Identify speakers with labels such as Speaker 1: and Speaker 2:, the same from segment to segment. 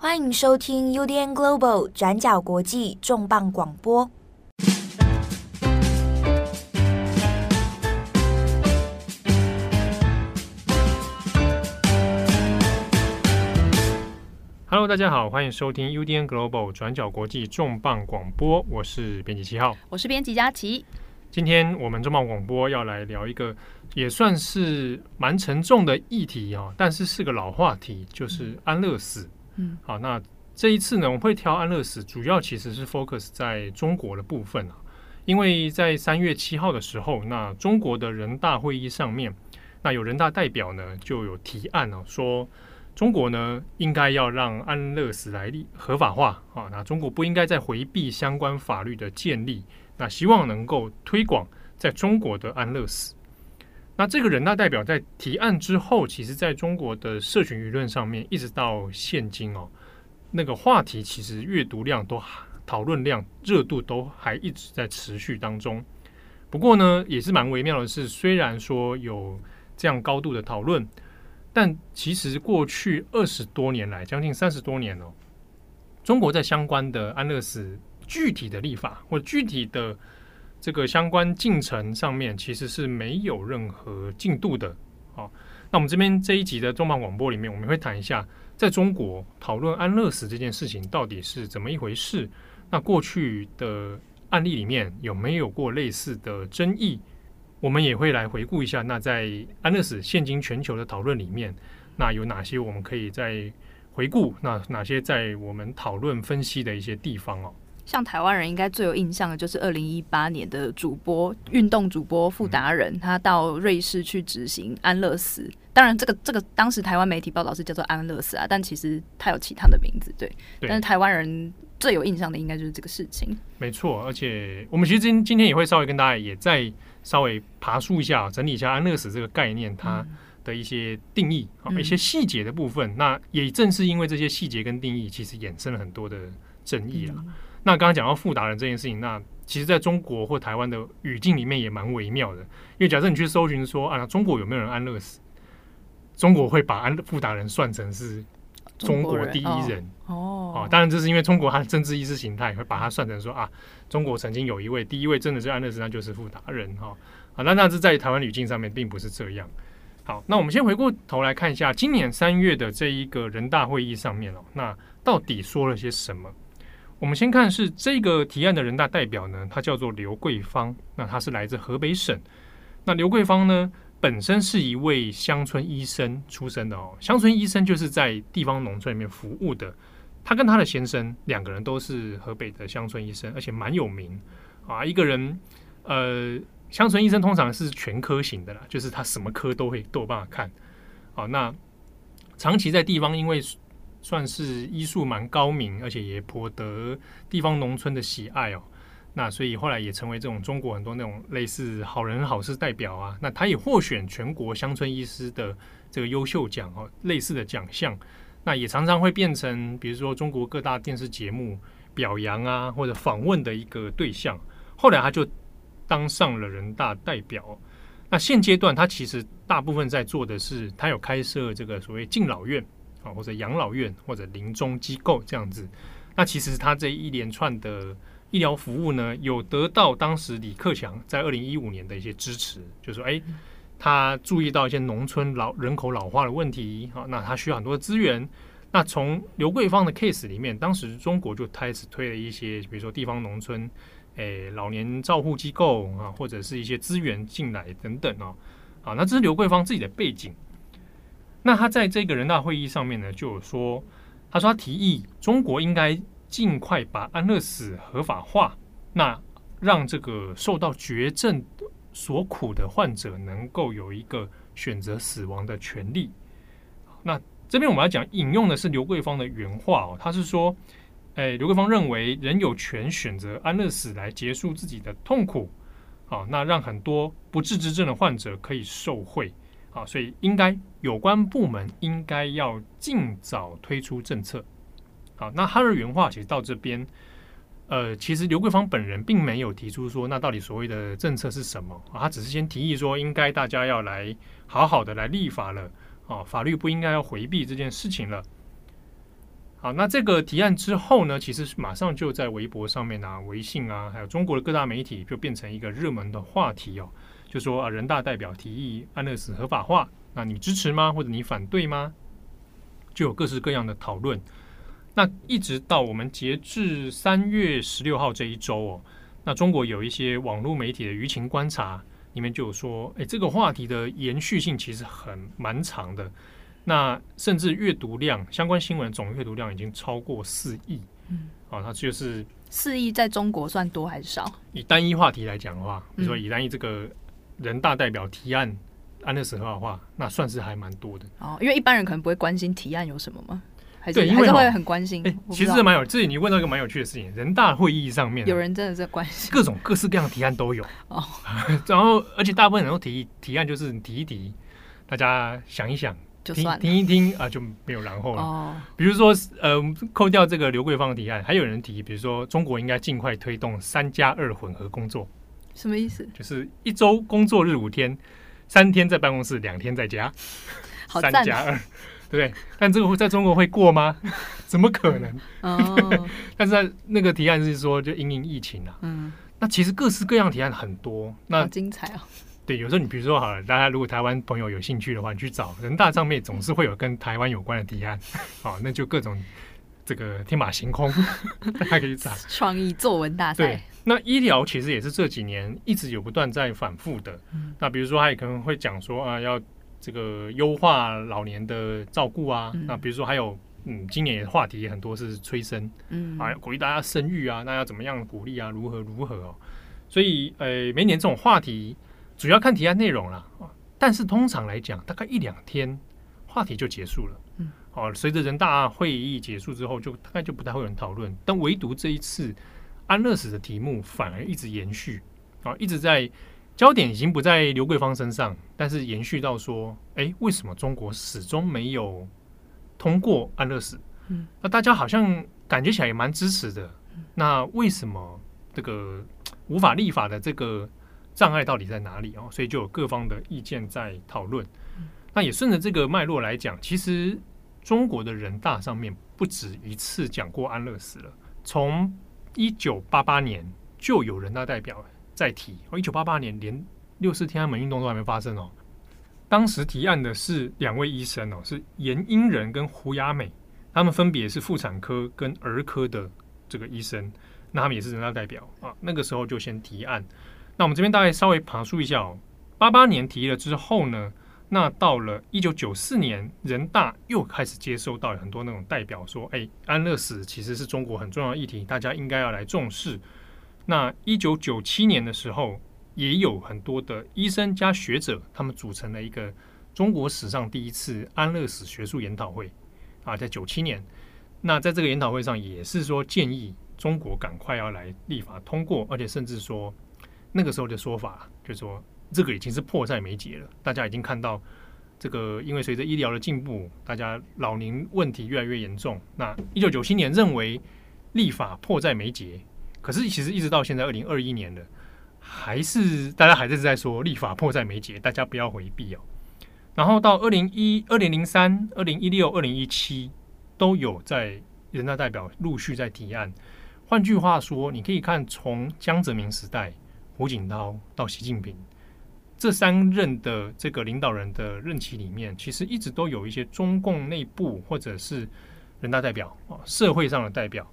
Speaker 1: 欢迎收听 UDN Global 转角国际重磅广播。
Speaker 2: Hello，大家好，欢迎收听 UDN Global 转角国际重磅广播。我是编辑七号，
Speaker 3: 我是编辑佳琪。
Speaker 2: 今天我们重磅广播要来聊一个也算是蛮沉重的议题啊，但是是个老话题，就是安乐死。嗯，好，那这一次呢，我会挑安乐死，主要其实是 focus 在中国的部分啊，因为在三月七号的时候，那中国的人大会议上面，那有人大代表呢就有提案哦，说中国呢应该要让安乐死来立合法化啊，那中国不应该再回避相关法律的建立，那希望能够推广在中国的安乐死。那这个人大代表在提案之后，其实在中国的社群舆论上面，一直到现今哦，那个话题其实阅读量都讨论量热度都还一直在持续当中。不过呢，也是蛮微妙的是，虽然说有这样高度的讨论，但其实过去二十多年来，将近三十多年哦，中国在相关的安乐死具体的立法或具体的。这个相关进程上面其实是没有任何进度的。好，那我们这边这一集的重磅广播里面，我们会谈一下在中国讨论安乐死这件事情到底是怎么一回事。那过去的案例里面有没有过类似的争议？我们也会来回顾一下。那在安乐死现今全球的讨论里面，那有哪些我们可以再回顾？那哪些在我们讨论分析的一些地方哦？
Speaker 3: 像台湾人应该最有印象的就是二零一八年的主播运动主播傅达人，他到瑞士去执行安乐死。当然，这个这个当时台湾媒体报道是叫做安乐死啊，但其实他有其他的名字，对。对。但是台湾人最有印象的应该就是这个事情。
Speaker 2: 没错，而且我们其实今今天也会稍微跟大家也再稍微爬梳一下，整理一下安乐死这个概念它的一些定义啊，嗯、一些细节的部分。那也正是因为这些细节跟定义，其实衍生了很多的争议啊。嗯那刚刚讲到富达人这件事情，那其实在中国或台湾的语境里面也蛮微妙的。因为假设你去搜寻说啊，中国有没有人安乐死？中国会把安富达人算成是中国第一人哦。哦，当然这是因为中国它的政治意识形态会把它算成说啊，中国曾经有一位第一位真的是安乐死，那就是富达人哈。啊，那那是在台湾语境上面并不是这样。好，那我们先回过头来看一下今年三月的这一个人大会议上面哦，那到底说了些什么？我们先看是这个提案的人大代表呢，他叫做刘桂芳，那他是来自河北省。那刘桂芳呢，本身是一位乡村医生出身的哦。乡村医生就是在地方农村里面服务的。他跟他的先生两个人都是河北的乡村医生，而且蛮有名啊。一个人，呃，乡村医生通常是全科型的啦，就是他什么科都会都有办法看。好，那长期在地方，因为算是医术蛮高明，而且也颇得地方农村的喜爱哦。那所以后来也成为这种中国很多那种类似好人好事代表啊。那他也获选全国乡村医师的这个优秀奖哦，类似的奖项。那也常常会变成比如说中国各大电视节目表扬啊或者访问的一个对象。后来他就当上了人大代表。那现阶段他其实大部分在做的是，他有开设这个所谓敬老院。啊，或者养老院或者临终机构这样子，那其实他这一连串的医疗服务呢，有得到当时李克强在二零一五年的一些支持，就是说，哎，他注意到一些农村老人口老化的问题，好，那他需要很多的资源。那从刘桂芳的 case 里面，当时中国就开始推了一些，比如说地方农村，诶，老年照护机构啊，或者是一些资源进来等等哦。好，那这是刘桂芳自己的背景。那他在这个人大会议上面呢，就有说，他说他提议中国应该尽快把安乐死合法化，那让这个受到绝症所苦的患者能够有一个选择死亡的权利。那这边我们要讲引用的是刘桂芳的原话哦，他是说，哎，刘桂芳认为人有权选择安乐死来结束自己的痛苦，好，那让很多不治之症的患者可以受惠。啊，所以应该有关部门应该要尽早推出政策。好，那他的原话其实到这边，呃，其实刘桂芳本人并没有提出说，那到底所谓的政策是什么啊？他只是先提议说，应该大家要来好好的来立法了啊，法律不应该要回避这件事情了。好，那这个提案之后呢，其实马上就在微博上面啊、微信啊，还有中国的各大媒体就变成一个热门的话题哦。就说啊，人大代表提议安乐死合法化，那你支持吗？或者你反对吗？就有各式各样的讨论。那一直到我们截至三月十六号这一周哦，那中国有一些网络媒体的舆情观察里面就有说，哎，这个话题的延续性其实很蛮长的。那甚至阅读量，相关新闻总阅读量已经超过四亿。嗯，哦，它就是
Speaker 3: 四亿，在中国算多还是少？
Speaker 2: 以单一话题来讲的话，比如说以单一这个人大代表提案安乐死合法化，那算是还蛮多的。
Speaker 3: 哦，因为一般人可能不会关心提案有什么吗？还是
Speaker 2: 对，因为
Speaker 3: 还是会很关心。
Speaker 2: 欸、其实是蛮有，这里你问到一个蛮有趣的事情，人大会议上面、啊、
Speaker 3: 有人真的在关心，
Speaker 2: 各种各式各样的提案都有。
Speaker 3: 哦，
Speaker 2: 然后而且大部分人都提提案，就是提一提，大家想一想。
Speaker 3: 就算
Speaker 2: 听，听一听啊，就没有然后了。哦，比如说，呃，扣掉这个刘桂芳的提案，还有人提，比如说，中国应该尽快推动三加二混合工作。
Speaker 3: 什么意思？
Speaker 2: 就是一周工作日五天，三天在办公室，两天在家。
Speaker 3: 好
Speaker 2: 三加二，对。但这个会在中国会过吗？怎么可能？哦。但是那个提案是说，就因应疫情啊。嗯。那其实各式各样提案很多。那
Speaker 3: 好精彩哦。
Speaker 2: 对，有时候你比如说好了，大家如果台湾朋友有兴趣的话，你去找人大上面总是会有跟台湾有关的提案，好，那就各种这个天马行空，大家可以找
Speaker 3: 创意作文大赛。
Speaker 2: 对，那医疗其实也是这几年一直有不断在反复的。嗯、那比如说，他也可能会讲说啊，要这个优化老年的照顾啊。嗯、那比如说还有，嗯，今年的话题也很多是催生，嗯，啊，鼓励大家生育啊，那要怎么样鼓励啊？如何如何哦？所以，呃，每年这种话题。主要看提案内容了，但是通常来讲，大概一两天话题就结束了。嗯，好，随着人大会议结束之后，就大概就不太会有人讨论。但唯独这一次安乐死的题目反而一直延续，啊，一直在焦点已经不在刘桂芳身上，但是延续到说，哎，为什么中国始终没有通过安乐死？嗯，那大家好像感觉起来也蛮支持的。那为什么这个无法立法的这个？障碍到底在哪里哦？所以就有各方的意见在讨论。那也顺着这个脉络来讲，其实中国的人大上面不止一次讲过安乐死了。从一九八八年就有人大代表在提哦，一九八八年连六四天安门运动都还没发生哦。当时提案的是两位医生哦，是严英仁跟胡雅美，他们分别是妇产科跟儿科的这个医生，那他们也是人大代表啊。那个时候就先提案。那我们这边大概稍微爬梳一下哦，八八年提了之后呢，那到了一九九四年，人大又开始接收到很多那种代表说，哎，安乐死其实是中国很重要的议题，大家应该要来重视。那一九九七年的时候，也有很多的医生加学者，他们组成了一个中国史上第一次安乐死学术研讨会啊，在九七年，那在这个研讨会上也是说建议中国赶快要来立法通过，而且甚至说。那个时候的说法，就说这个已经是迫在眉睫了。大家已经看到，这个因为随着医疗的进步，大家老龄问题越来越严重。那一九九七年认为立法迫在眉睫，可是其实一直到现在二零二一年了，还是大家还是在说立法迫在眉睫，大家不要回避哦。然后到二零一二零零三、二零一六、二零一七都有在人大代表陆续在提案。换句话说，你可以看从江泽民时代。胡锦涛到习近平这三任的这个领导人的任期里面，其实一直都有一些中共内部或者是人大代表啊，社会上的代表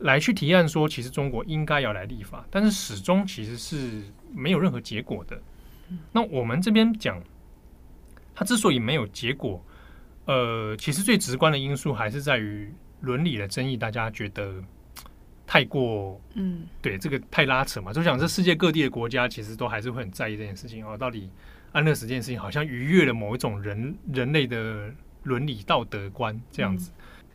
Speaker 2: 来去提案说，其实中国应该要来立法，但是始终其实是没有任何结果的。那我们这边讲，它之所以没有结果，呃，其实最直观的因素还是在于伦理的争议，大家觉得。太过，嗯，对，这个太拉扯嘛，就想这世界各地的国家其实都还是会很在意这件事情哦。到底安乐死这件事情好像逾越了某一种人人类的伦理道德观这样子。嗯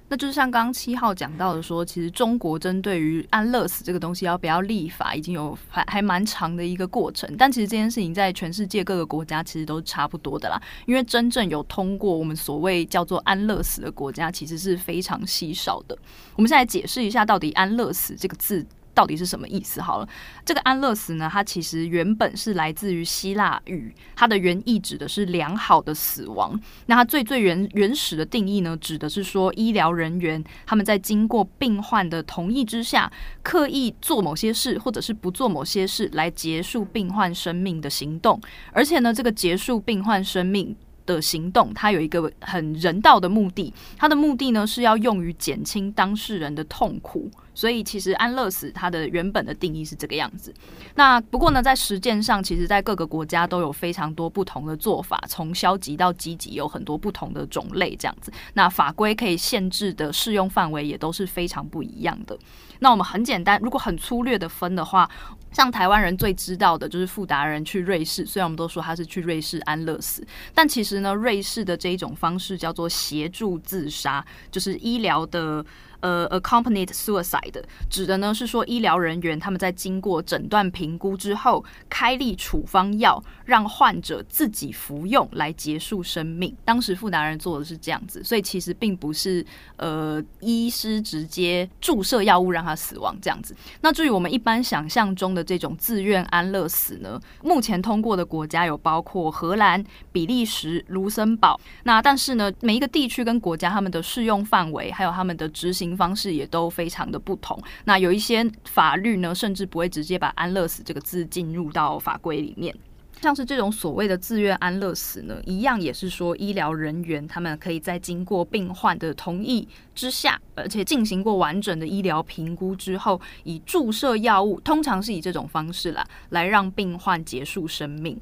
Speaker 3: 那就是像刚刚七号讲到的说，其实中国针对于安乐死这个东西要不要立法，已经有还还蛮长的一个过程。但其实这件事情在全世界各个国家其实都是差不多的啦，因为真正有通过我们所谓叫做安乐死的国家，其实是非常稀少的。我们现在解释一下，到底安乐死这个字到底是什么意思？好了，这个安乐死呢，它其实原本是来自于希腊语，它的原意指的是良好的死亡。那它最最原原始的定义呢，指的是说医疗人员他们在经过病患的同意之下，刻意做某些事，或者是不做某些事来结束病患生命的行动。而且呢，这个结束病患生命的行动，它有一个很人道的目的，它的目的呢是要用于减轻当事人的痛苦。所以，其实安乐死它的原本的定义是这个样子。那不过呢，在实践上，其实，在各个国家都有非常多不同的做法，从消极到积极，有很多不同的种类这样子。那法规可以限制的适用范围也都是非常不一样的。那我们很简单，如果很粗略的分的话，像台湾人最知道的就是富达人去瑞士，虽然我们都说他是去瑞士安乐死，但其实呢，瑞士的这一种方式叫做协助自杀，就是医疗的。呃，accompanied suicide 指的呢是说，医疗人员他们在经过诊断评估之后，开立处方药，让患者自己服用来结束生命。当时傅达人做的是这样子，所以其实并不是呃医师直接注射药物让他死亡这样子。那至于我们一般想象中的这种自愿安乐死呢，目前通过的国家有包括荷兰、比利时、卢森堡。那但是呢，每一个地区跟国家他们的适用范围还有他们的执行方式也都非常的不同。那有一些法律呢，甚至不会直接把“安乐死”这个字进入到法规里面。像是这种所谓的自愿安乐死呢，一样也是说，医疗人员他们可以在经过病患的同意之下，而且进行过完整的医疗评估之后，以注射药物，通常是以这种方式啦，来让病患结束生命。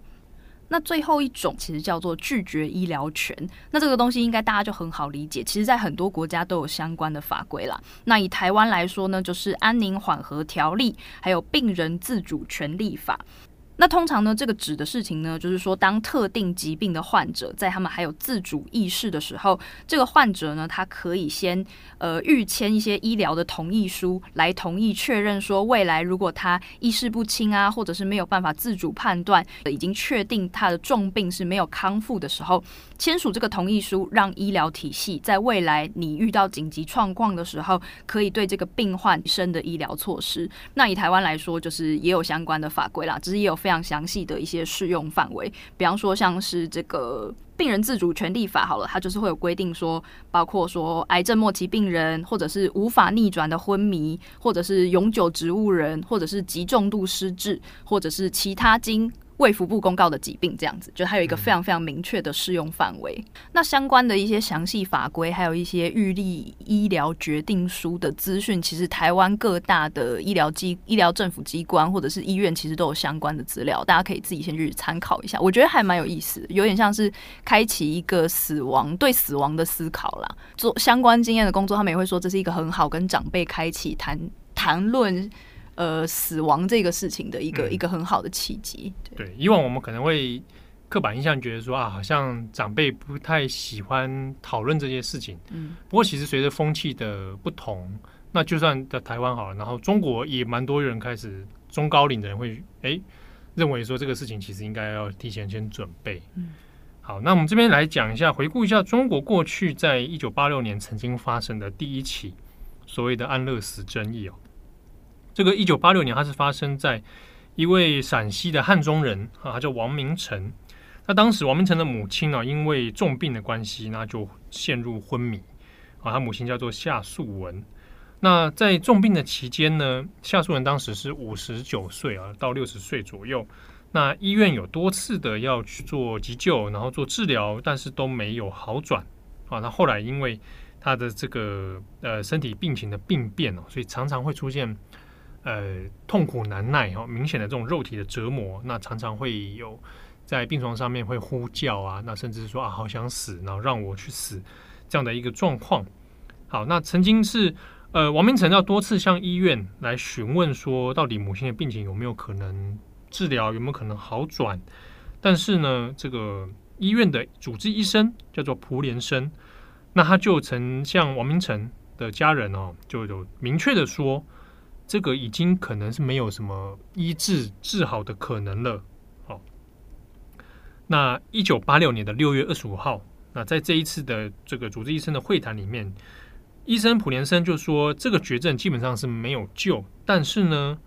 Speaker 3: 那最后一种其实叫做拒绝医疗权，那这个东西应该大家就很好理解，其实在很多国家都有相关的法规啦。那以台湾来说呢，就是安宁缓和条例，还有病人自主权利法。那通常呢，这个指的事情呢，就是说，当特定疾病的患者在他们还有自主意识的时候，这个患者呢，他可以先呃预签一些医疗的同意书，来同意确认说，未来如果他意识不清啊，或者是没有办法自主判断，已经确定他的重病是没有康复的时候，签署这个同意书，让医疗体系在未来你遇到紧急状况的时候，可以对这个病患生的医疗措施。那以台湾来说，就是也有相关的法规啦，只是也有非常详细的一些适用范围，比方说像是这个病人自主权利法，好了，它就是会有规定说，包括说癌症末期病人，或者是无法逆转的昏迷，或者是永久植物人，或者是极重度失智，或者是其他经。卫福部公告的疾病这样子，就它有一个非常非常明确的适用范围。嗯。那相关的一些详细法规，还有一些预立医疗决定书的资讯，其实台湾各大的医疗机、医疗政府机关或者是医院，其实都有相关的资料，大家可以自己先去参考一下。我觉得还蛮有意思的，有点像是开启一个死亡对死亡的思考啦。做相关经验的工作，他们也会说这是一个很好跟长辈开启谈谈论。呃，死亡这个事情的一个、嗯、一个很好的契机。
Speaker 2: 对，以往我们可能会刻板印象觉得说啊，好像长辈不太喜欢讨论这些事情。嗯，不过其实随着风气的不同，那就算在台湾好了，然后中国也蛮多人开始中高龄的人会哎认为说这个事情其实应该要提前先准备。嗯，好，那我们这边来讲一下，回顾一下中国过去在一九八六年曾经发生的第一起所谓的安乐死争议哦。这个一九八六年，它是发生在一位陕西的汉中人啊，他叫王明成。那当时王明成的母亲呢，因为重病的关系，那就陷入昏迷啊。他母亲叫做夏素文。那在重病的期间呢，夏素文当时是五十九岁啊，到六十岁左右。那医院有多次的要去做急救，然后做治疗，但是都没有好转啊。那后来因为他的这个呃身体病情的病变哦，所以常常会出现。呃，痛苦难耐哈，明显的这种肉体的折磨，那常常会有在病床上面会呼叫啊，那甚至说啊，好想死，然后让我去死这样的一个状况。好，那曾经是呃，王明成要多次向医院来询问说，到底母亲的病情有没有可能治疗，有没有可能好转？但是呢，这个医院的主治医生叫做蒲连生，那他就曾向王明成的家人哦，就有明确的说。这个已经可能是没有什么医治治好的可能了。好，那一九八六年的六月二十五号，那在这一次的这个主治医生的会谈里面，医生普连森就说，这个绝症基本上是没有救，但是呢，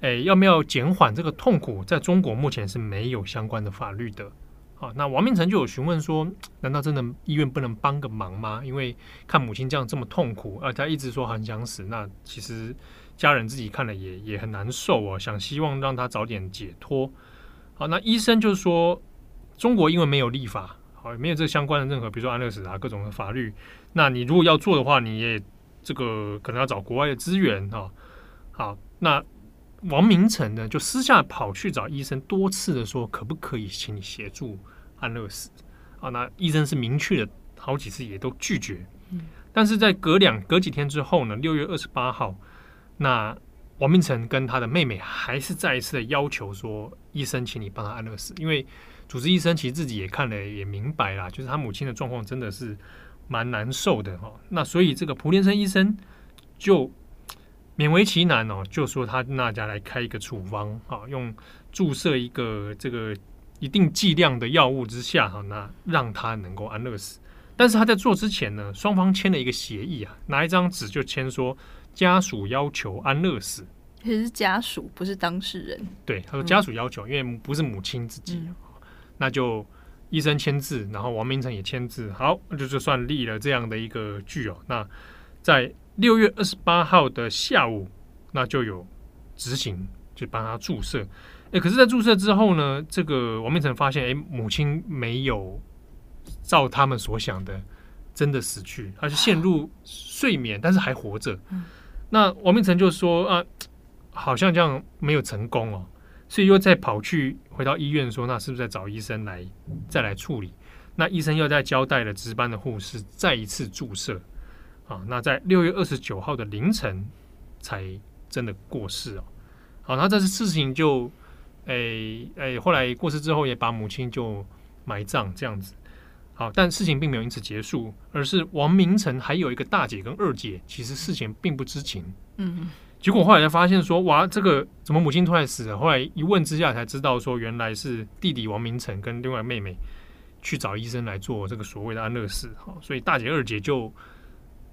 Speaker 2: 哎，要不要减缓这个痛苦，在中国目前是没有相关的法律的。好，那王明成就有询问说，难道真的医院不能帮个忙吗？因为看母亲这样这么痛苦，而他一直说很想死，那其实家人自己看了也也很难受哦，想希望让他早点解脱。好，那医生就说，中国因为没有立法，好，没有这相关的任何，比如说安乐死啊各种的法律，那你如果要做的话，你也这个可能要找国外的资源哈。好，那。王明成呢，就私下跑去找医生，多次的说可不可以请你协助安乐死啊？那医生是明确的好几次也都拒绝。嗯，但是在隔两隔几天之后呢，六月二十八号，那王明成跟他的妹妹还是再一次的要求说，医生，请你帮他安乐死，因为主治医生其实自己也看了也明白啦，就是他母亲的状况真的是蛮难受的哈。那所以这个蒲连生医生就。勉为其难哦，就说他那家来开一个处方，哈，用注射一个这个一定剂量的药物之下，哈，那让他能够安乐死。但是他在做之前呢，双方签了一个协议啊，拿一张纸就签说家属要求安乐死。
Speaker 3: 其实是家属，不是当事人。
Speaker 2: 对，他说家属要求，嗯、因为不是母亲自己，嗯、那就医生签字，然后王明成也签字，好，那就就算立了这样的一个据哦。那在六月二十八号的下午，那就有执行，就帮他注射。哎，可是，在注射之后呢，这个王明成发现，哎，母亲没有照他们所想的真的死去，他是陷入睡眠，但是还活着。那王明成就说啊，好像这样没有成功哦，所以又再跑去回到医院说，那是不是再找医生来再来处理？那医生又在交代了值班的护士再一次注射。啊，那在六月二十九号的凌晨才真的过世哦。好，那这次事情就，诶、诶、后来过世之后也把母亲就埋葬这样子。好，但事情并没有因此结束，而是王明成还有一个大姐跟二姐，其实事情并不知情。嗯，结果后来才发现说，哇，这个怎么母亲突然死了？后来一问之下才知道说，原来是弟弟王明成跟另外妹妹去找医生来做这个所谓的安乐死。好，所以大姐二姐就。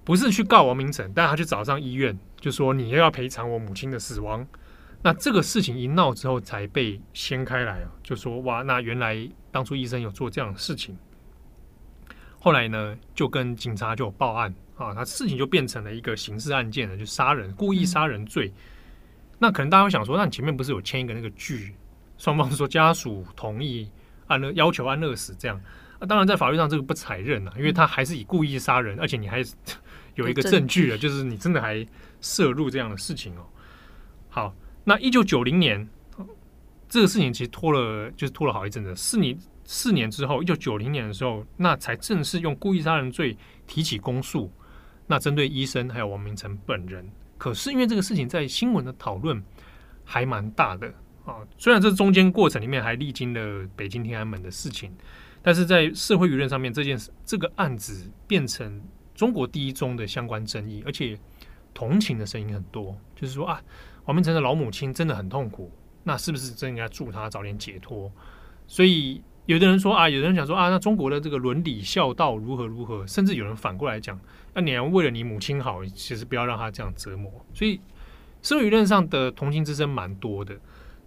Speaker 2: 不是去告王明成，但他去找上医院，就说你又要赔偿我母亲的死亡。那这个事情一闹之后，才被掀开来啊，就说哇，那原来当初医生有做这样的事情。后来呢，就跟警察就有报案啊，他事情就变成了一个刑事案件了，就杀人，故意杀人罪。嗯、那可能大家会想说，那你前面不是有签一个那个据，双方说家属同意安乐要求安乐死这样。那当然在法律上这个不采认啊，因为他还是以故意杀人，而且你还。有一个证据了，就是你真的还涉入这样的事情哦。好，那一九九零年，这个事情其实拖了，就是拖了好一阵子。四年四年之后，一九九零年的时候，那才正式用故意杀人罪提起公诉。那针对医生还有王明成本人，可是因为这个事情在新闻的讨论还蛮大的啊。虽然这中间过程里面还历经了北京天安门的事情，但是在社会舆论上面，这件事这个案子变成。中国第一宗的相关争议，而且同情的声音很多，就是说啊，王明成的老母亲真的很痛苦，那是不是真应该祝他早点解脱？所以有的人说啊，有的人讲说啊，那中国的这个伦理孝道如何如何，甚至有人反过来讲，那你要为了你母亲好，其实不要让他这样折磨。所以社会舆论上的同情之声蛮多的。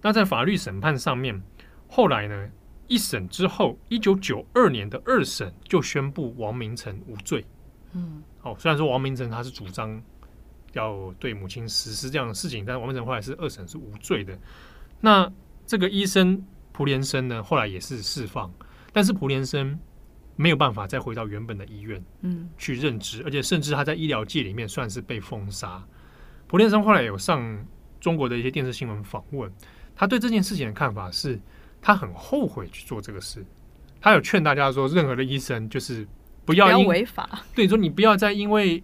Speaker 2: 那在法律审判上面，后来呢，一审之后，一九九二年的二审就宣布王明成无罪。嗯，哦，虽然说王明成他是主张要对母亲实施这样的事情，但是王明成后来是二审是无罪的。那这个医生蒲连生呢，后来也是释放，但是蒲连生没有办法再回到原本的医院，嗯，去任职，而且甚至他在医疗界里面算是被封杀。蒲连生后来有上中国的一些电视新闻访问，他对这件事情的看法是，他很后悔去做这个事，他有劝大家说，任何的医生就是。不要违法，对，说你不要再因为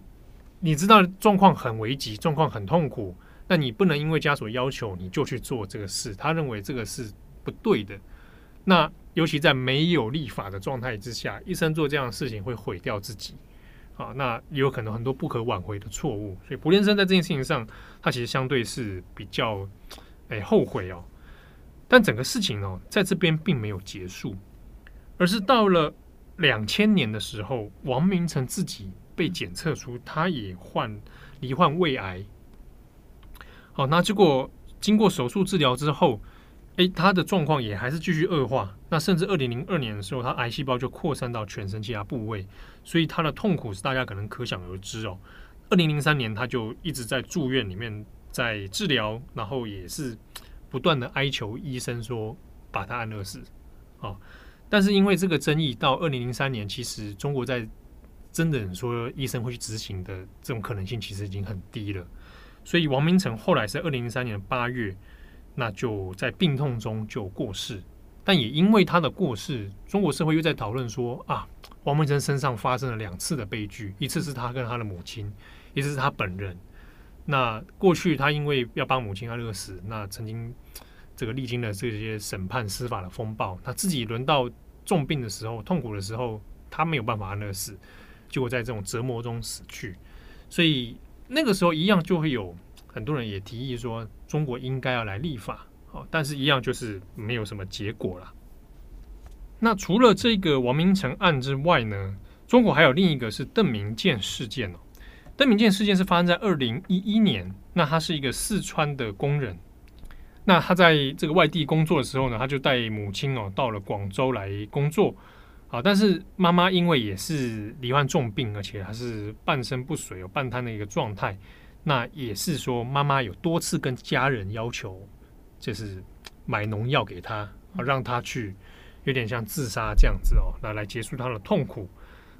Speaker 2: 你知道状况很危急，状况很痛苦，那你不能因为家属要求你就去做这个事。他认为这个是不对的。那尤其在没有立法的状态之下，医生做这样的事情会毁掉自己啊，那有可能很多不可挽回的错误。所以蒲连生在这件事情上，他其实相对是比较哎后悔哦。但整个事情哦，在这边并没有结束，而是到了。两千年的时候，王明成自己被检测出他也患罹患胃癌。好，那结果经过手术治疗之后，诶，他的状况也还是继续恶化。那甚至二零零二年的时候，他癌细胞就扩散到全身其他部位，所以他的痛苦是大家可能可想而知哦。二零零三年，他就一直在住院里面在治疗，然后也是不断的哀求医生说把他安乐死。哦，但是因为这个争议，到二零零三年，其实中国在真的说医生会去执行的这种可能性，其实已经很低了。所以王明成后来是二零零三年八月，那就在病痛中就过世。但也因为他的过世，中国社会又在讨论说啊，王明成身上发生了两次的悲剧，一次是他跟他的母亲。一次是他本人。那过去他因为要帮母亲安乐死，那曾经这个历经了这些审判司法的风暴，他自己轮到重病的时候、痛苦的时候，他没有办法安乐死，结果在这种折磨中死去。所以那个时候一样就会有很多人也提议说，中国应该要来立法。哦，但是一样就是没有什么结果了。那除了这个王明成案之外呢，中国还有另一个是邓明建事件哦。邓明建事件是发生在二零一一年，那他是一个四川的工人，那他在这个外地工作的时候呢，他就带母亲哦到了广州来工作，好，但是妈妈因为也是罹患重病，而且还是半身不遂、有半瘫的一个状态，那也是说妈妈有多次跟家人要求，就是买农药给他，让他去有点像自杀这样子哦，那来结束他的痛苦，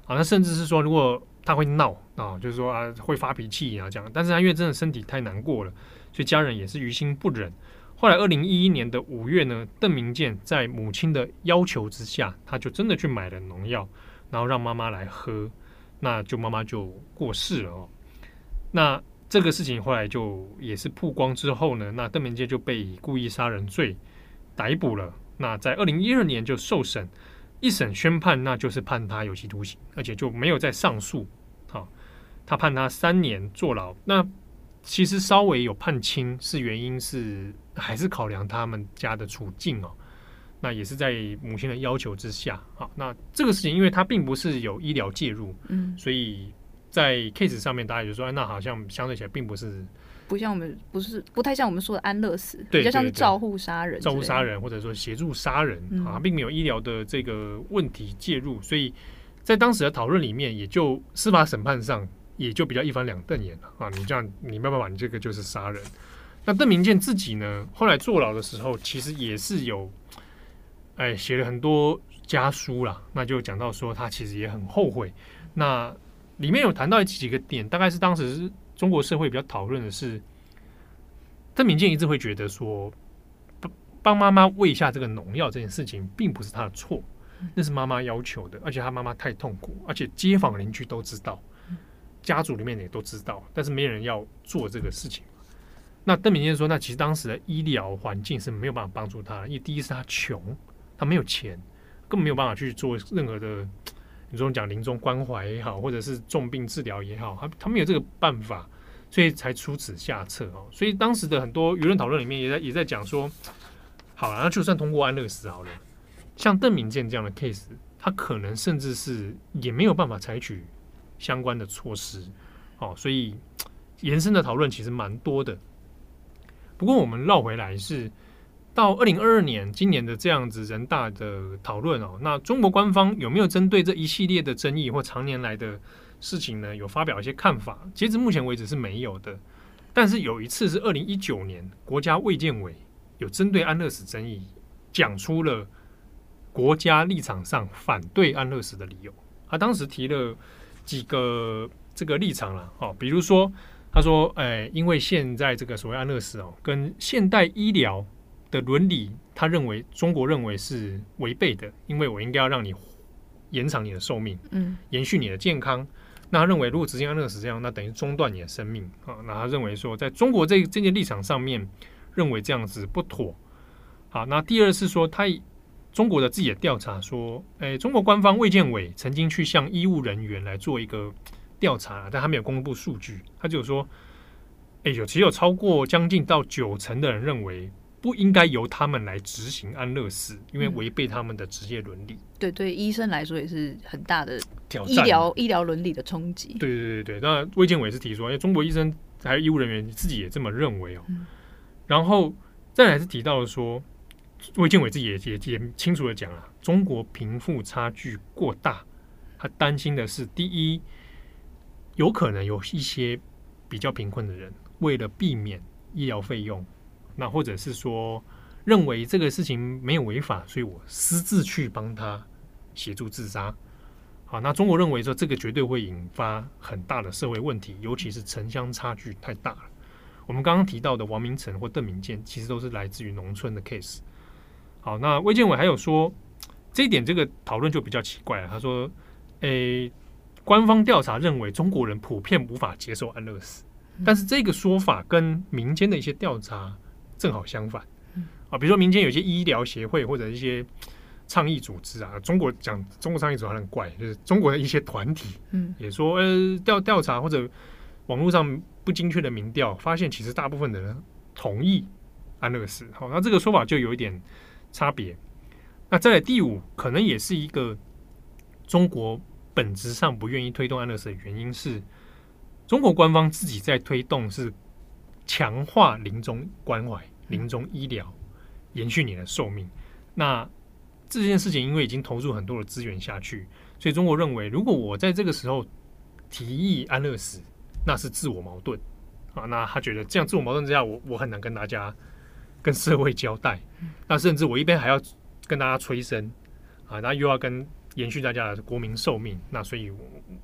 Speaker 2: 好，那甚至是说如果他会闹啊，就是说啊会发脾气啊这样，但是他因为真的身体太难过了，所以家人也是于心不忍。后来二零一一年的五月呢，邓明建在母亲的要求之下，他就真的去买了农药，然后让妈妈来喝，那就妈妈就过世了哦。那这个事情后来就也是曝光之后呢，那邓明建就被以故意杀人罪逮捕了。那在二零一二年就受审，一审宣判，那就是判他有期徒刑，而且就没有再上诉。好，他判他三年坐牢。那其实稍微有判轻，是原因是还是考量他们家的处境哦。那也是在母亲的要求之下。好，那这个事情，因为他并不是有医疗介入，嗯，所以在 case 上面，大家就说，哎，那好像相对起来并不是，
Speaker 3: 不像我们不是不太像我们说的安乐死，对，比较像是照护杀人，
Speaker 2: 照护杀人或者说协助杀人啊，嗯，并没有医疗的这个问题介入，所以。在当时的讨论里面，也就司法审判上也就比较一翻两瞪眼了啊！你这样，你没办法，你这个就是杀人。那邓明建自己呢，后来坐牢的时候，其实也是有，哎，写了很多家书啦。那就讲到说，他其实也很后悔。那里面有谈到几个点，大概是当时中国社会比较讨论的是，邓明建一直会觉得说，帮妈妈喂下这个农药这件事情，并不是他的错。那是妈妈要求的，而且他妈妈太痛苦，而且街坊邻居都知道，家族里面也都知道，但是没人要做这个事情。那邓明建说，那其实当时的医疗环境是没有办法帮助他，因为第一是他穷，他没有钱，根本没有办法去做任何的，你说讲临终关怀也好，或者是重病治疗也好，他他没有这个办法，所以才出此下策哦。所以当时的很多舆论讨论里面也在也在讲说，好了，那就算通过安乐死好了。像邓明建这样的 case，他可能甚至是也没有办法采取相关的措施，哦，所以延伸的讨论其实蛮多的。不过我们绕回来是到二零二二年今年的这样子人大的讨论哦，那中国官方有没有针对这一系列的争议或常年来的事情呢，有发表一些看法？截至目前为止是没有的。但是有一次是二零一九年，国家卫健委有针对安乐死争议讲出了。国家立场上反对安乐死的理由，他当时提了几个这个立场了，哦，比如说他说，哎，因为现在这个所谓安乐死哦，跟现代医疗的伦理，他认为中国认为是违背的，因为我应该要让你延长你的寿命，嗯，延续你的健康。那他认为如果执行安乐死这样，那等于中断你的生命啊。那他认为说，在中国这这件立场上面，认为这样子不妥。好，那第二是说他。中国的自己的调查说，诶，中国官方卫健委曾经去向医务人员来做一个调查，但他没有公布数据。他就说，诶，有其实有超过将近到九成的人认为不应该由他们来执行安乐死，因为违背他们的职业伦理。
Speaker 3: 对对，医生来说也是很大的
Speaker 2: 挑战，
Speaker 3: 医疗医疗伦理的冲击。
Speaker 2: 对对对对，那卫健委是提出，因为中国医生还有医务人员自己也这么认为哦。嗯、然后再来是提到说，卫健委自己也也也清楚的讲了，中国贫富差距过大，他担心的是第一，有可能有一些比较贫困的人，为了避免医疗费用。那或者是说，认为这个事情没有违法，所以我私自去帮他协助自杀。好，那中国认为说这个绝对会引发很大的社会问题，尤其是城乡差距太大了。我们刚刚提到的王明成或邓明建，其实都是来自于农村的 case。好，那卫健委还有说这一点，这个讨论就比较奇怪了。他说，诶，官方调查认为中国人普遍无法接受安乐死，但是这个说法跟民间的一些调查。正好相反，啊，比如说民间有些医疗协会或者一些倡议组织啊，中国讲中国倡议组织很怪，就是中国的一些团体，嗯，也说呃调调查或者网络上不精确的民调，发现其实大部分的人同意安乐死，好，那这个说法就有一点差别。那再来第五，可能也是一个中国本质上不愿意推动安乐死的原因是，中国官方自己在推动是。强化临终关怀、临终医疗，延续你的寿命。那这件事情因为已经投入很多的资源下去，所以中国认为，如果我在这个时候提议安乐死，那是自我矛盾啊。那他觉得这样自我矛盾之下，我我很难跟大家、跟社会交代。那甚至我一边还要跟大家催生啊，那又要跟延续大家的国民寿命。那所以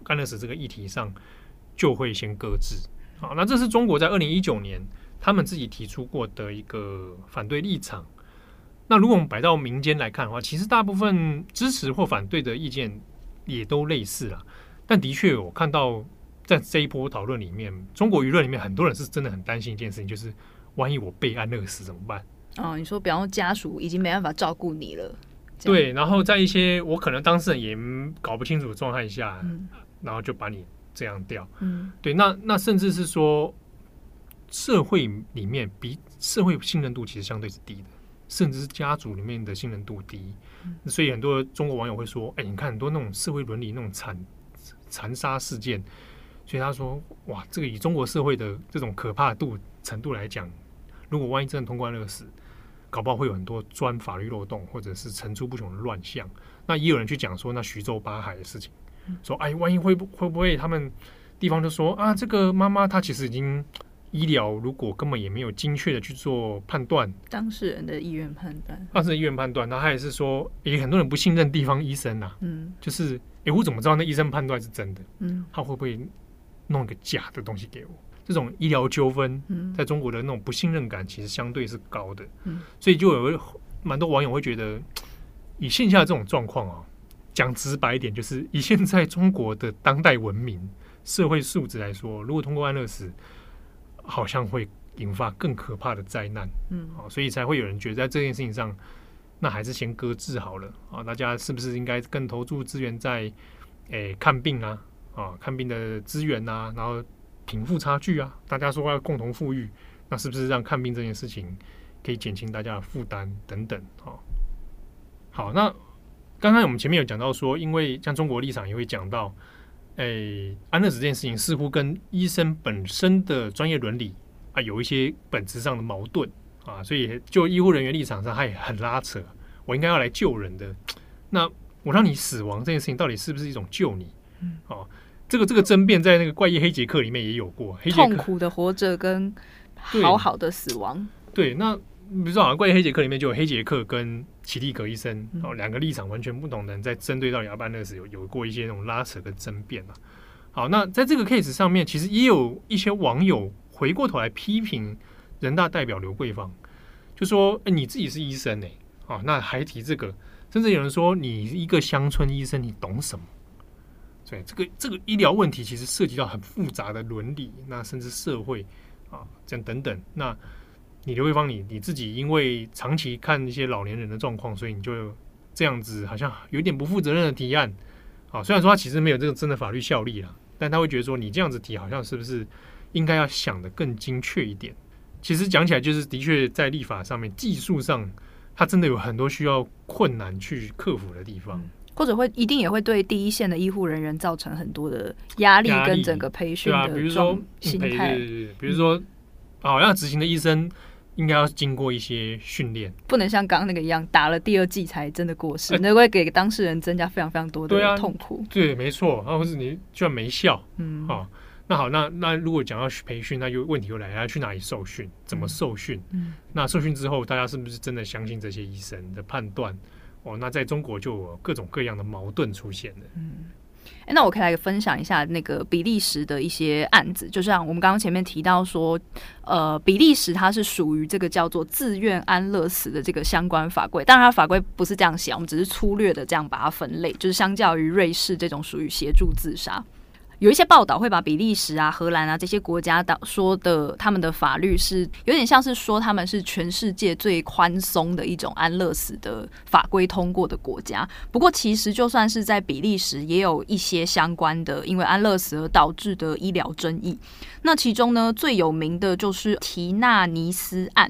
Speaker 2: 干乐死这个议题上就会先搁置。好，那这是中国在二零一九年他们自己提出过的一个反对立场。那如果我们摆到民间来看的话，其实大部分支持或反对的意见也都类似了。但的确，我看到在这一波讨论里面，中国舆论里面很多人是真的很担心一件事情，就是万一我被安乐死怎么办？
Speaker 3: 哦，你说，比方说家属已经没办法照顾你了，
Speaker 2: 对，然后在一些我可能当事人也搞不清楚的状态下，
Speaker 3: 嗯，
Speaker 2: 然后就把你。这样掉，
Speaker 3: 嗯，对，
Speaker 2: 那那甚至是说，社会里面比社会信任度其实相对是低的，甚至是家族里面的信任度低，嗯，所以很多中国网友会说，哎，你看很多那种社会伦理那种残残杀事件，所以他说，哇，这个以中国社会的这种可怕度程度来讲，如果万一真的通过安乐死，搞不好会有很多钻法律漏洞，或者是层出不穷的乱象。那也有人去讲说，那徐州八海的事情。说哎，万一会不会不会他们地方就说啊，这个妈妈她其实已经医疗如果根本也没有精确的去做判断，
Speaker 3: 当事人的意愿判断，
Speaker 2: 当事人意愿判断，那他也是说，也很多人不信任地方医生呐、啊，
Speaker 3: 嗯，
Speaker 2: 就是哎，我怎么知道那医生判断是真的？
Speaker 3: 嗯，
Speaker 2: 他会不会弄一个假的东西给我？这种医疗纠纷，在中国的那种不信任感其实相对是高的，
Speaker 3: 嗯，
Speaker 2: 所以就有蛮多网友会觉得，以线下这种状况啊。讲直白一点，就是以现在中国的当代文明社会素质来说，如果通过安乐死，好像会引发更可怕的灾难。
Speaker 3: 嗯，
Speaker 2: 好，所以才会有人觉得在这件事情上，那还是先搁置好了啊。大家是不是应该更投注资源在诶、欸、看病啊啊看病的资源啊，然后贫富差距啊，大家说要共同富裕，那是不是让看病这件事情可以减轻大家的负担等等？哦，好那。刚刚我们前面有讲到说，因为像中国立场也会讲到，诶，安乐死这件事情似乎跟医生本身的专业伦理啊有一些本质上的矛盾啊，所以就医护人员立场上，他也很拉扯。我应该要来救人的，那我让你死亡这件事情到底是不是一种救你？
Speaker 3: 嗯，
Speaker 2: 哦，这个这个争辩在那个怪异黑杰克里面也有过，黑
Speaker 3: 痛苦的活着跟好好的死亡，
Speaker 2: 对，对那。比如说，好像怪异黑杰克里面就有黑杰克跟齐立格医生哦，两个立场完全不同的人在针对到底要不要安乐死有有过一些那种拉扯跟争辩啊。好，那在这个 case 上面，其实也有一些网友回过头来批评人大代表刘桂芳，就说：“哎，你自己是医生呢，啊，那还提这个？甚至有人说，你一个乡村医生，你懂什么？对这个这个医疗问题其实涉及到很复杂的伦理，那甚至社会啊，这样等等那。”你刘慧芳，你你自己因为长期看一些老年人的状况，所以你就这样子好像有点不负责任的提案啊。虽然说他其实没有这个真的法律效力啦，但他会觉得说你这样子提，好像是不是应该要想得更精确一点？其实讲起来，就是的确在立法上面、技术上，它真的有很多需要困难去克服的地方，
Speaker 3: 或者会一定也会对第一线的医护人员造成很多的压力跟整个培训的
Speaker 2: 比如说
Speaker 3: 心态，
Speaker 2: 比如说，好像执行的医生。应该要经过一些训练，
Speaker 3: 不能像刚刚那个一样打了第二剂才真的过世，欸、那会给当事人增加非常非常多的痛苦。
Speaker 2: 对，啊、对，没错，啊，或是你居然没效，嗯，好，那好，那那如果讲到培训，那又问题又来了，要去哪里受训？怎么受训？嗯，那受训之后，大家是不是真的相信这些医生的判断？哦，那在中国就有各种各样的矛盾出现了。嗯。
Speaker 3: 哎，那我可以来分享一下那个比利时的一些案子，就像我们刚刚前面提到说，呃，比利时它是属于这个叫做自愿安乐死的这个相关法规，当然它法规不是这样写，我们只是粗略的这样把它分类，就是相较于瑞士这种属于协助自杀。有一些报道会把比利时啊、荷兰啊这些国家的说的他们的法律是有点像是说他们是全世界最宽松的一种安乐死的法规通过的国家。不过，其实就算是在比利时，也有一些相关的因为安乐死而导致的医疗争议。那其中呢，最有名的就是提纳尼斯案。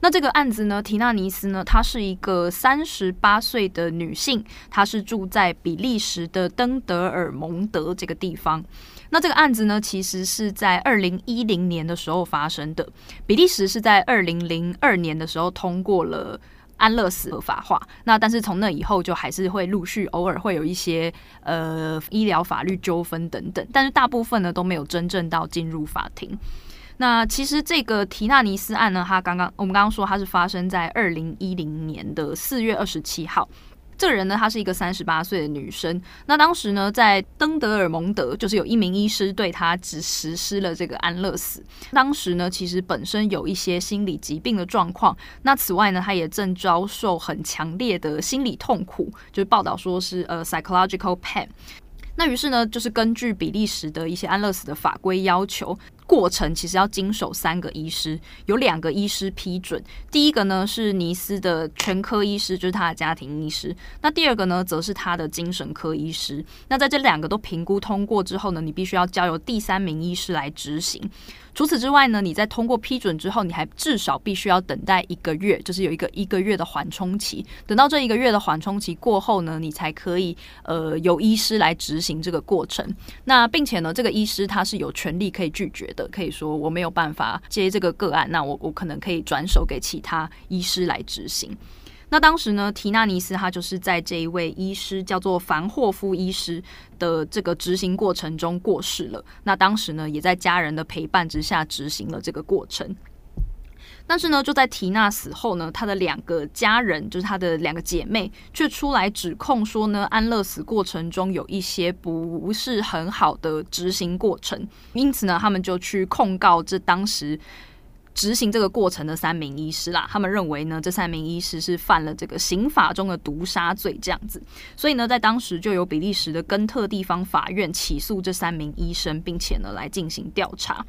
Speaker 3: 那这个案子呢，提纳尼斯呢，她是一个三十八岁的女性，她是住在比利时的登德尔蒙德这个地方。那这个案子呢，其实是在二零一零年的时候发生的。比利时是在二零零二年的时候通过了安乐死合法化。那但是从那以后，就还是会陆续偶尔会有一些呃医疗法律纠纷等等，但是大部分呢都没有真正到进入法庭。那其实这个提纳尼斯案呢，他刚刚我们刚刚说他是发生在二零一零年的四月二十七号。这个人呢，她是一个三十八岁的女生。那当时呢，在登德尔蒙德，就是有一名医师对她只实施了这个安乐死。当时呢，其实本身有一些心理疾病的状况。那此外呢，她也正遭受很强烈的心理痛苦，就是报道说是呃 psychological pain。那于是呢，就是根据比利时的一些安乐死的法规要求，过程其实要经手三个医师，有两个医师批准。第一个呢是尼斯的全科医师，就是他的家庭医师。那第二个呢，则是他的精神科医师。那在这两个都评估通过之后呢，你必须要交由第三名医师来执行。除此之外呢，你在通过批准之后，你还至少必须要等待一个月，就是有一个一个月的缓冲期。等到这一个月的缓冲期过后呢，你才可以呃由医师来执行这个过程。那并且呢，这个医师他是有权利可以拒绝的，可以说我没有办法接这个个案，那我我可能可以转手给其他医师来执行。那当时呢，提纳尼斯他就是在这一位医师叫做凡霍夫医师的这个执行过程中过世了。那当时呢，也在家人的陪伴之下执行了这个过程。但是呢，就在提纳死后呢，他的两个家人，就是他的两个姐妹，却出来指控说呢，安乐死过程中有一些不是很好的执行过程。因此呢，他们就去控告这当时。执行这个过程的三名医师啦，他们认为呢，这三名医师是犯了这个刑法中的毒杀罪，这样子，所以呢，在当时就由比利时的根特地方法院起诉这三名医生，并且呢，来进行调查。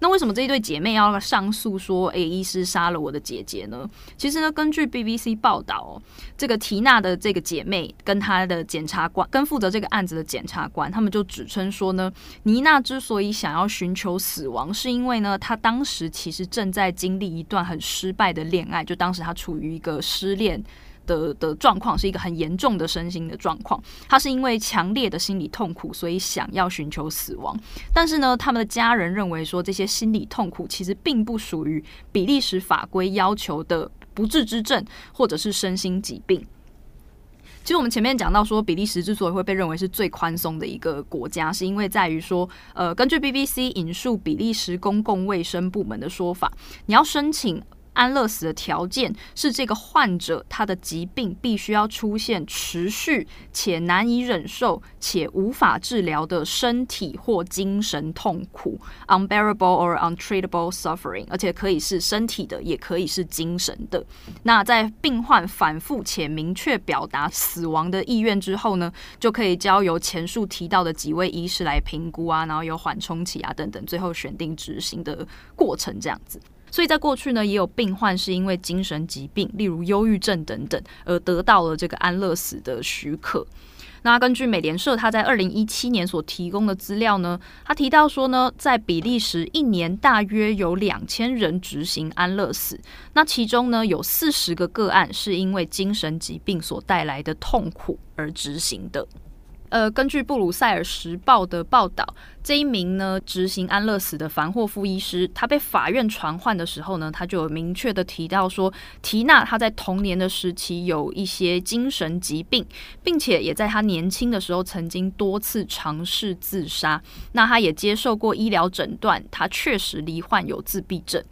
Speaker 3: 那为什么这一对姐妹要上诉说，诶，医师杀了我的姐姐呢？其实呢，根据 BBC 报道，这个缇娜的这个姐妹跟她的检察官，跟负责这个案子的检察官，他们就指称说呢，妮娜之所以想要寻求死亡，是因为呢，她当时其实正在经历一段很失败的恋爱，就当时她处于一个失恋。的的状况是一个很严重的身心的状况，他是因为强烈的心理痛苦，所以想要寻求死亡。但是呢，他们的家人认为说，这些心理痛苦其实并不属于比利时法规要求的不治之症，或者是身心疾病。其实我们前面讲到说，比利时之所以会被认为是最宽松的一个国家，是因为在于说，呃，根据 BBC 引述比利时公共卫生部门的说法，你要申请。安乐死的条件是，这个患者他的疾病必须要出现持续且难以忍受且无法治疗的身体或精神痛苦 （unbearable or untreatable suffering），而且可以是身体的，也可以是精神的。那在病患反复且明确表达死亡的意愿之后呢，就可以交由前述提到的几位医师来评估啊，然后有缓冲期啊等等，最后选定执行的过程这样子。所以在过去呢，也有病患是因为精神疾病，例如忧郁症等等，而得到了这个安乐死的许可。那根据美联社他在二零一七年所提供的资料呢，他提到说呢，在比利时一年大约有两千人执行安乐死，那其中呢有四十个个案是因为精神疾病所带来的痛苦而执行的。呃，根据布鲁塞尔时报的报道，这一名呢执行安乐死的凡霍夫医师，他被法院传唤的时候呢，他就有明确的提到说，缇娜她在童年的时期有一些精神疾病，并且也在她年轻的时候曾经多次尝试自杀。那他也接受过医疗诊断，他确实罹患有自闭症。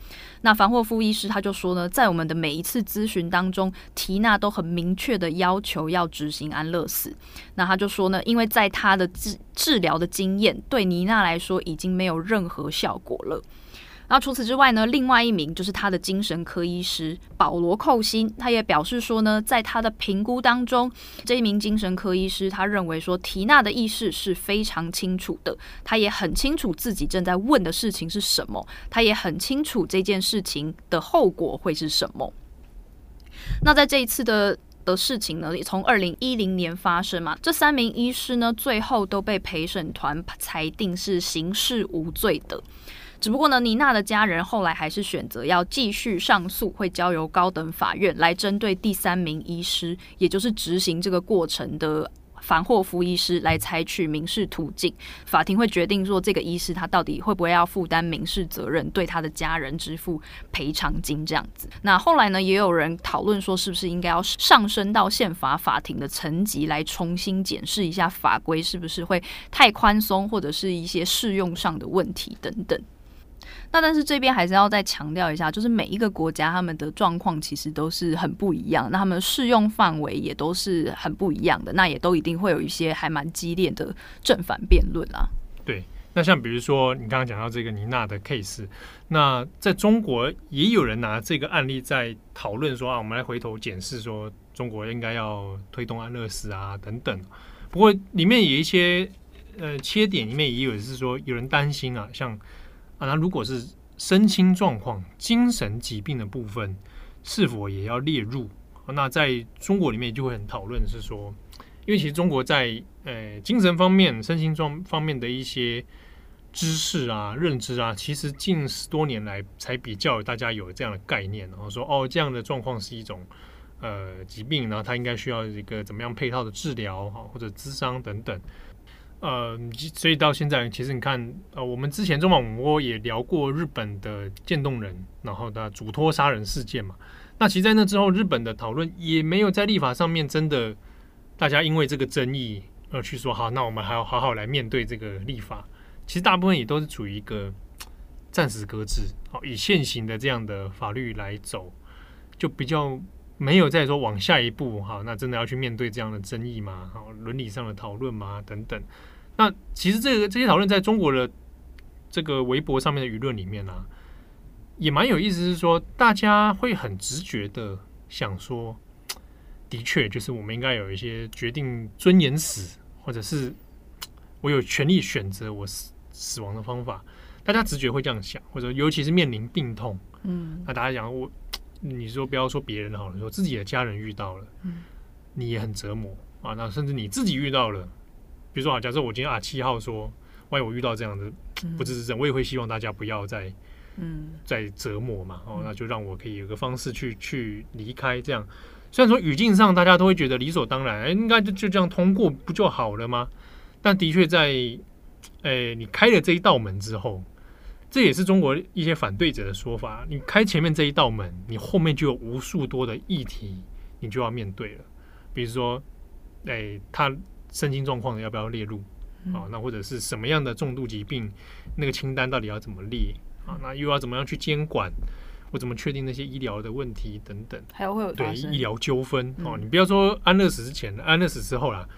Speaker 3: 那凡霍夫医师他就说呢，在我们的每一次咨询当中，缇娜都很明确的要求要执行安乐死。那他就说呢，因为在他的治 治疗的经验，对妮娜来说已经没有任何效果了。然后除此之外呢，另外一名就是他的精神科医师保罗寇辛，他也表示说呢，在他的评估当中，这一名精神科医师他认为说，缇娜的意识是非常清楚的，他也很清楚自己正在问的事情是什么，他也很清楚这件事情的后果会是什么。那在这一次的的事情呢，从二零一零年发生嘛，这三名医师呢，最后都被陪审团裁定是刑事无罪的。只不过呢，妮娜的家人后来还是选择要继续上诉，会交由高等法院来针对第三名医师，也就是执行这个过程的凡霍夫医师来采取民事途径。法庭会决定说，这个医师他到底会不会要负担民事责任，对他的家人支付赔偿金这样子。那后来呢，也有人讨论说，是不是应该要上升到宪法法庭的层级来重新检视一下法规，是不是会太宽松，或者是一些适用上的问题等等。那但是这边还是要再强调一下，就是每一个国家他们的状况其实都是很不一样，那他们适用范围也都是很不一样的，那也都一定会有一些还蛮激烈的正反辩论啊。
Speaker 2: 对，那像比如说你刚刚讲到这个妮娜的 case，那在中国也有人拿这个案例在讨论说啊，我们来回头检视说中国应该要推动安乐死啊等等。不过里面有一些呃切点，里面也有是说有人担心啊，像。啊，那如果是身心状况、精神疾病的部分，是否也要列入？那在中国里面就会很讨论，是说，因为其实中国在呃精神方面、身心状方面的一些知识啊、认知啊，其实近十多年来才比较大家有这样的概念，然后说哦，这样的状况是一种呃疾病，然后它应该需要一个怎么样配套的治疗哈，或者咨商等等。呃，所以到现在，其实你看，呃，我们之前中网我也聊过日本的渐冻人，然后的嘱托杀人事件嘛。那其实，在那之后，日本的讨论也没有在立法上面真的，大家因为这个争议而去说好，那我们还要好好来面对这个立法。其实大部分也都是处于一个暂时搁置，好，以现行的这样的法律来走，就比较。没有再说往下一步哈，那真的要去面对这样的争议吗？好，伦理上的讨论吗？等等。那其实这个这些讨论在中国的这个微博上面的舆论里面呢、啊，也蛮有意思。是说大家会很直觉的想说，的确就是我们应该有一些决定尊严死，或者是我有权利选择我死死亡的方法。大家直觉会这样想，或者尤其是面临病痛，嗯，那大家讲我。你说不要说别人好了，说自己的家人遇到了，嗯，你也很折磨啊。那甚至你自己遇到了，比如说啊，假设我今天啊七号说，万一我遇到这样的不治之症，我也会希望大家不要再嗯再折磨嘛。哦，那就让我可以有个方式去去离开。这样虽然说语境上大家都会觉得理所当然，哎，应该就就这样通过不就好了吗？但的确在哎你开了这一道门之后。这也是中国一些反对者的说法。你开前面这一道门，你后面就有无数多的议题，你就要面对了。比如说，哎，他身心状况要不要列入？啊，那或者是什么样的重度疾病，那个清单到底要怎么列？啊，那又要怎么样去监管？我怎么确定那些医疗的问题等等？
Speaker 3: 还有会有
Speaker 2: 对医疗纠纷哦。你不要说安乐死之前，安乐死之后啦。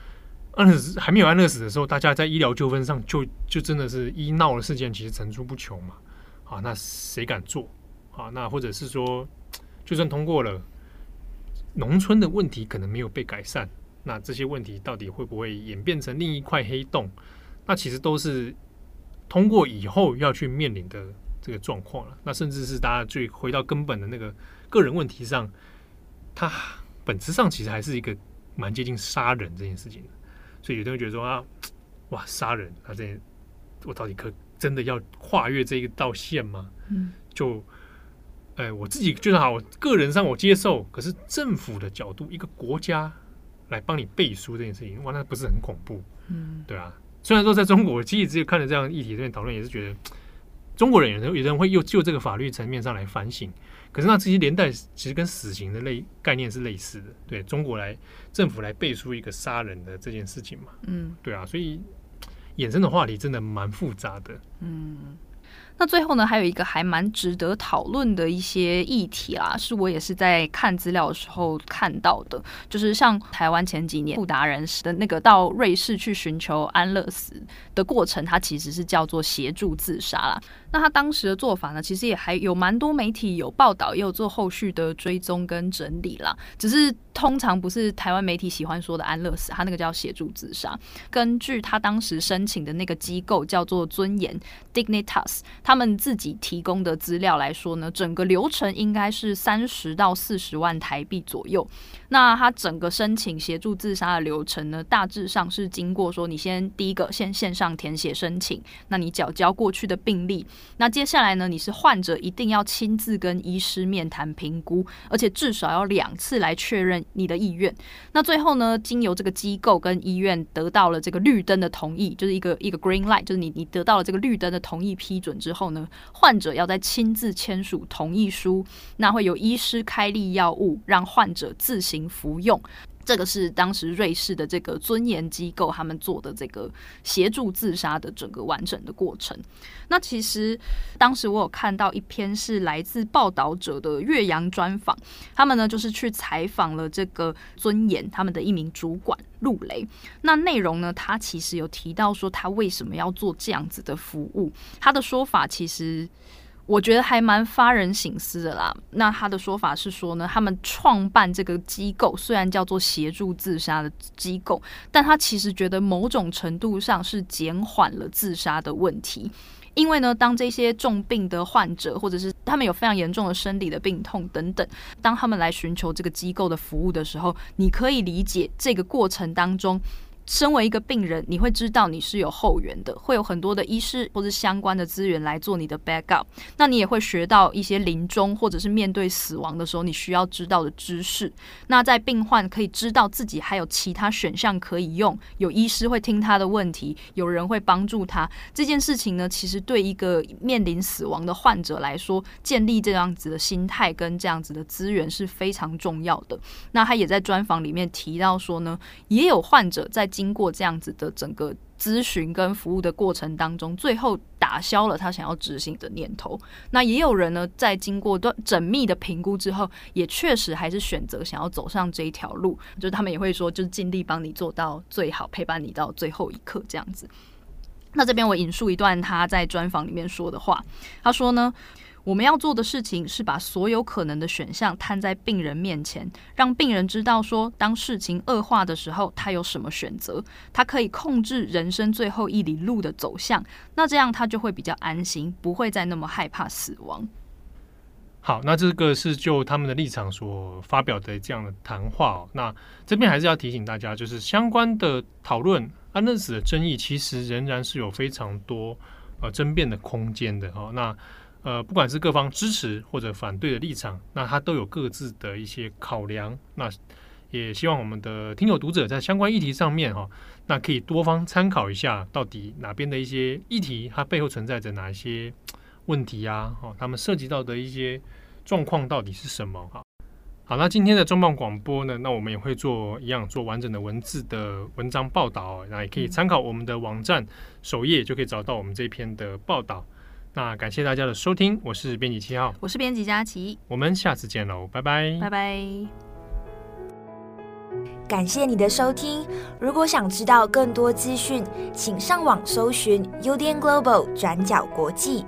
Speaker 2: 安乐死还没有安乐死的时候，大家在医疗纠纷上就就真的是医闹的事件，其实层出不穷嘛。啊，那谁敢做？啊，那或者是说，就算通过了，农村的问题可能没有被改善，那这些问题到底会不会演变成另一块黑洞？那其实都是通过以后要去面临的这个状况了。那甚至是大家最回到根本的那个个人问题上，它本质上其实还是一个蛮接近杀人这件事情的。所以有人会觉得说啊，哇，杀人啊，这我到底可真的要跨越这一道线吗？嗯，就，哎，我自己觉得好，我个人上我接受，可是政府的角度，一个国家来帮你背书这件事情，哇，那不是很恐怖？嗯，对啊。虽然说在中国，其实只有看了这样议题这边讨论，也是觉得中国人有人有人会又就这个法律层面上来反省。可是那这些连带其实跟死刑的类概念是类似的，对中国来政府来背书一个杀人的这件事情嘛，嗯，对啊，所以衍生的话题真的蛮复杂的，嗯。
Speaker 3: 那最后呢，还有一个还蛮值得讨论的一些议题啦，是我也是在看资料的时候看到的，就是像台湾前几年富达仁的那个到瑞士去寻求安乐死的过程，它其实是叫做协助自杀啦。那他当时的做法呢，其实也还有蛮多媒体有报道，也有做后续的追踪跟整理啦。只是通常不是台湾媒体喜欢说的安乐死，他那个叫协助自杀。根据他当时申请的那个机构叫做尊严 Dignitas，他们自己提供的资料来说呢，整个流程应该是三十到四十万台币左右。那他整个申请协助自杀的流程呢，大致上是经过说，你先第一个先线上填写申请，那你缴交过去的病历。那接下来呢，你是患者一定要亲自跟医师面谈评估，而且至少要两次来确认你的意愿。那最后呢，经由这个机构跟医院得到了这个绿灯的同意，就是一个一个 green light，就是你你得到了这个绿灯的同意批准之后呢，患者要再亲自签署同意书，那会有医师开立药物让患者自行服用。这个是当时瑞士的这个尊严机构他们做的这个协助自杀的整个完整的过程。那其实当时我有看到一篇是来自报道者的岳阳专访，他们呢就是去采访了这个尊严他们的一名主管陆雷。那内容呢，他其实有提到说他为什么要做这样子的服务，他的说法其实。我觉得还蛮发人省思的啦。那他的说法是说呢，他们创办这个机构虽然叫做协助自杀的机构，但他其实觉得某种程度上是减缓了自杀的问题。因为呢，当这些重病的患者，或者是他们有非常严重的生理的病痛等等，当他们来寻求这个机构的服务的时候，你可以理解这个过程当中。身为一个病人，你会知道你是有后援的，会有很多的医师或者相关的资源来做你的 backup。那你也会学到一些临终或者是面对死亡的时候你需要知道的知识。那在病患可以知道自己还有其他选项可以用，有医师会听他的问题，有人会帮助他。这件事情呢，其实对一个面临死亡的患者来说，建立这样子的心态跟这样子的资源是非常重要的。那他也在专访里面提到说呢，也有患者在。经过这样子的整个咨询跟服务的过程当中，最后打消了他想要执行的念头。那也有人呢，在经过段缜密的评估之后，也确实还是选择想要走上这一条路。就是他们也会说，就是尽力帮你做到最好，陪伴你到最后一刻这样子。那这边我引述一段他在专访里面说的话，他说呢。我们要做的事情是把所有可能的选项摊在病人面前，让病人知道说，当事情恶化的时候，他有什么选择，他可以控制人生最后一里路的走向。那这样他就会比较安心，不会再那么害怕死亡。
Speaker 2: 好，那这个是就他们的立场所发表的这样的谈话。那这边还是要提醒大家，就是相关的讨论安乐死的争议，其实仍然是有非常多呃争辩的空间的哦。那呃，不管是各方支持或者反对的立场，那他都有各自的一些考量。那也希望我们的听友读者在相关议题上面哈，那可以多方参考一下，到底哪边的一些议题，它背后存在着哪些问题呀？哦，他们涉及到的一些状况到底是什么？哈，好，那今天的重磅广播呢，那我们也会做一样做完整的文字的文章报道，那也可以参考我们的网站首页，就可以找到我们这篇的报道。那感谢大家的收听，我是编辑七号，
Speaker 3: 我是编辑佳琪，
Speaker 2: 我们下次见喽，拜拜，
Speaker 3: 拜拜。
Speaker 1: 感谢你的收听，如果想知道更多资讯，请上网搜寻 UDN Global 转角国际。